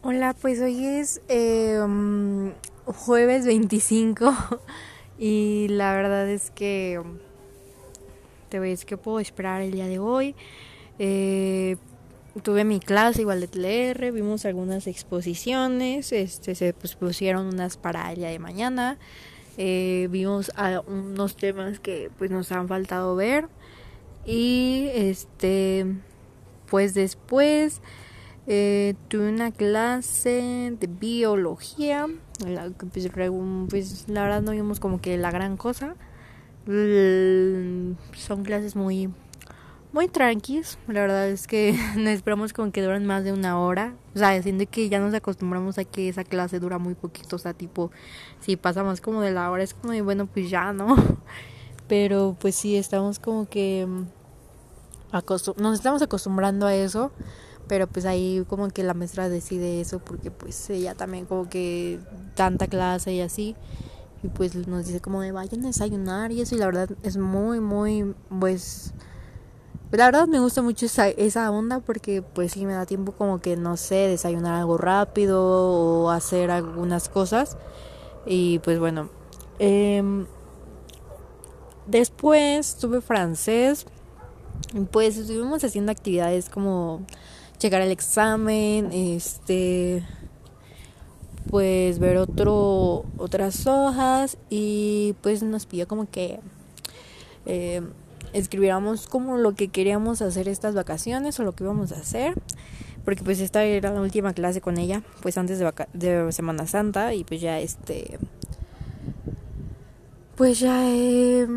Hola, pues hoy es eh, jueves 25 y la verdad es que te voy a decir que puedo esperar el día de hoy. Eh, tuve mi clase igual de TLR, vimos algunas exposiciones, este se pusieron unas para el día de mañana. Eh, vimos a unos temas que pues nos han faltado ver y este pues después eh, tuve una clase de biología, la, pues, pues, la verdad no vimos como que la gran cosa. Son clases muy muy tranquis, la verdad es que no esperamos como que duran más de una hora, o sea, siendo que ya nos acostumbramos a que esa clase dura muy poquito, o sea, tipo, si pasa más como de la hora es como bueno, pues ya, ¿no? Pero pues sí, estamos como que nos estamos acostumbrando a eso pero pues ahí como que la maestra decide eso porque pues ella también como que tanta clase y así y pues nos dice como de vayan a desayunar y eso y la verdad es muy muy pues la verdad me gusta mucho esa, esa onda porque pues sí me da tiempo como que no sé desayunar algo rápido o hacer algunas cosas y pues bueno em, después tuve francés pues estuvimos haciendo actividades como checar el examen, este pues ver otro otras hojas y pues nos pidió como que eh, escribiéramos como lo que queríamos hacer estas vacaciones o lo que íbamos a hacer porque pues esta era la última clase con ella pues antes de, de Semana Santa y pues ya este pues ya eh,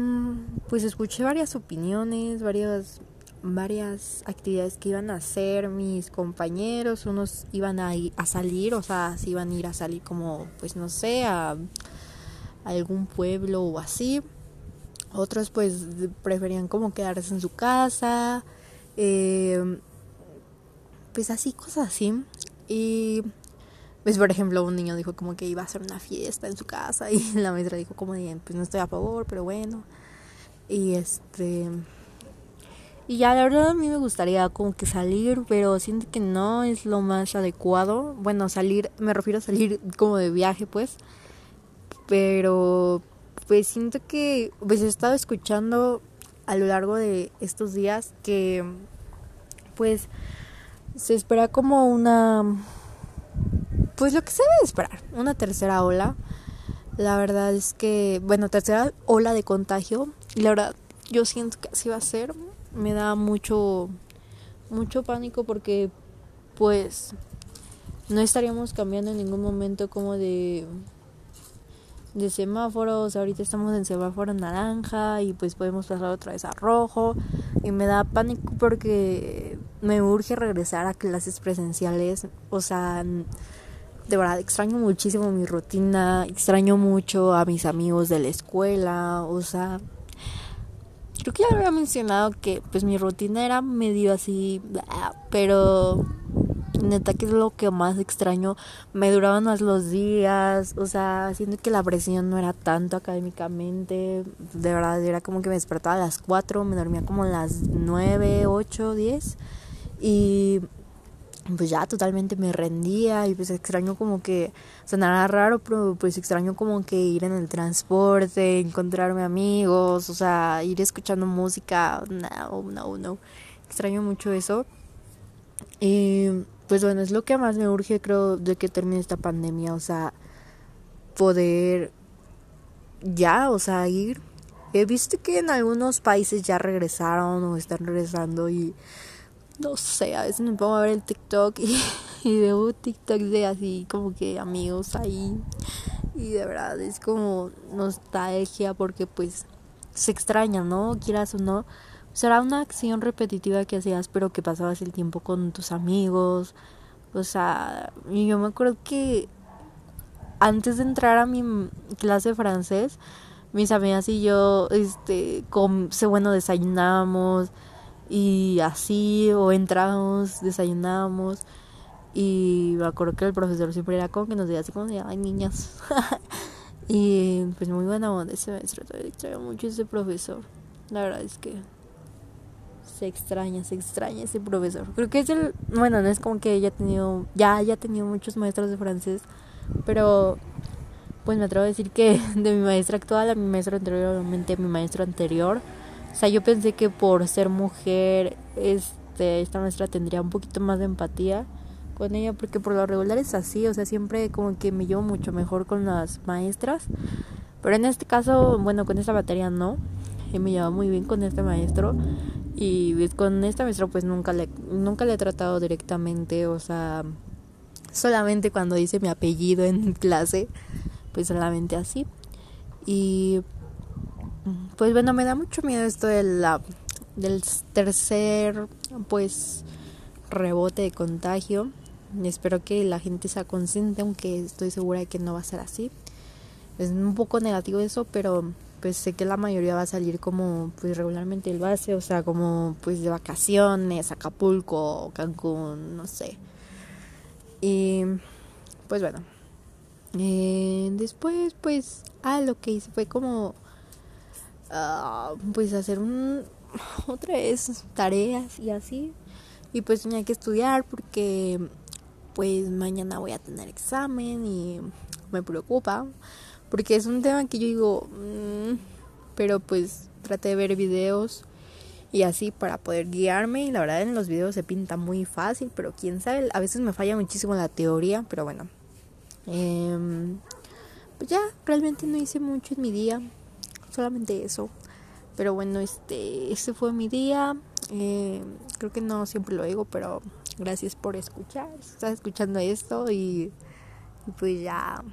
pues escuché varias opiniones varias varias actividades que iban a hacer mis compañeros, unos iban a, a salir, o sea, si iban a ir a salir como, pues no sé, a, algún pueblo o así. Otros pues preferían como quedarse en su casa, eh, pues así, cosas así. Y pues por ejemplo un niño dijo como que iba a hacer una fiesta en su casa y la maestra dijo como pues no estoy a favor, pero bueno. Y este y ya, la verdad a mí me gustaría como que salir, pero siento que no es lo más adecuado. Bueno, salir, me refiero a salir como de viaje, pues. Pero, pues siento que, pues he estado escuchando a lo largo de estos días que, pues, se espera como una, pues lo que se debe esperar, una tercera ola. La verdad es que, bueno, tercera ola de contagio. Y la verdad, yo siento que así va a ser me da mucho mucho pánico porque pues no estaríamos cambiando en ningún momento como de de semáforos, ahorita estamos en semáforo naranja y pues podemos pasar otra vez a rojo. Y me da pánico porque me urge regresar a clases presenciales, o sea, de verdad extraño muchísimo mi rutina, extraño mucho a mis amigos de la escuela, o sea, Creo que ya había mencionado que pues mi rutina era medio así, pero neta que es lo que más extraño. Me duraban más los días, o sea, siento que la presión no era tanto académicamente. De verdad, era como que me despertaba a las 4, me dormía como a las 9, 8, 10. Y pues ya totalmente me rendía y pues extraño como que sonara raro, pero pues extraño como que ir en el transporte, encontrarme amigos, o sea, ir escuchando música, no, no, no, extraño mucho eso. Y pues bueno, es lo que más me urge creo de que termine esta pandemia, o sea, poder ya, o sea, ir. He visto que en algunos países ya regresaron o están regresando y no sé, a veces me pongo a ver el TikTok y, y veo TikTok de así como que amigos ahí y de verdad es como nostalgia porque pues se extraña, ¿no? Quieras o no. Será una acción repetitiva que hacías pero que pasabas el tiempo con tus amigos. O sea, yo me acuerdo que antes de entrar a mi clase de francés, mis amigas y yo, este, con, bueno, desayunamos y así, o entramos, desayunamos. Y me acuerdo que el profesor siempre era como que nos decía así como de, ay niñas. y pues muy buena onda ese maestro, todavía extraño mucho ese profesor. La verdad es que se extraña, se extraña ese profesor. Creo que es el, bueno, no es como que haya tenido, ya haya tenido muchos maestros de francés, pero pues me atrevo a decir que de mi maestra actual a mi maestro anterior, obviamente mi maestro anterior, o sea, yo pensé que por ser mujer, este, esta maestra tendría un poquito más de empatía con ella, porque por lo regular es así, o sea, siempre como que me llevo mucho mejor con las maestras, pero en este caso, bueno, con esta materia no, y me llevaba muy bien con este maestro, y pues, con este maestro pues nunca le, nunca le he tratado directamente, o sea, solamente cuando dice mi apellido en clase, pues solamente así. Y pues bueno, me da mucho miedo esto de la, del tercer pues rebote de contagio. Espero que la gente sea consciente, aunque estoy segura de que no va a ser así. Es un poco negativo eso, pero pues sé que la mayoría va a salir como pues regularmente el base, o sea, como pues de vacaciones, Acapulco, Cancún, no sé. Y pues bueno, eh, después, pues, ah, lo que hice fue como, uh, pues, hacer un, otra vez tareas y así. Y pues tenía que estudiar porque, pues, mañana voy a tener examen y me preocupa. Porque es un tema que yo digo, mmm, pero pues traté de ver videos y así para poder guiarme y la verdad en los videos se pinta muy fácil pero quién sabe a veces me falla muchísimo la teoría pero bueno eh, pues ya, realmente no hice mucho en mi día, solamente eso. Pero bueno, este, este fue mi día. Eh, creo que no siempre lo digo, pero gracias por escuchar. Estás escuchando esto y, y pues ya,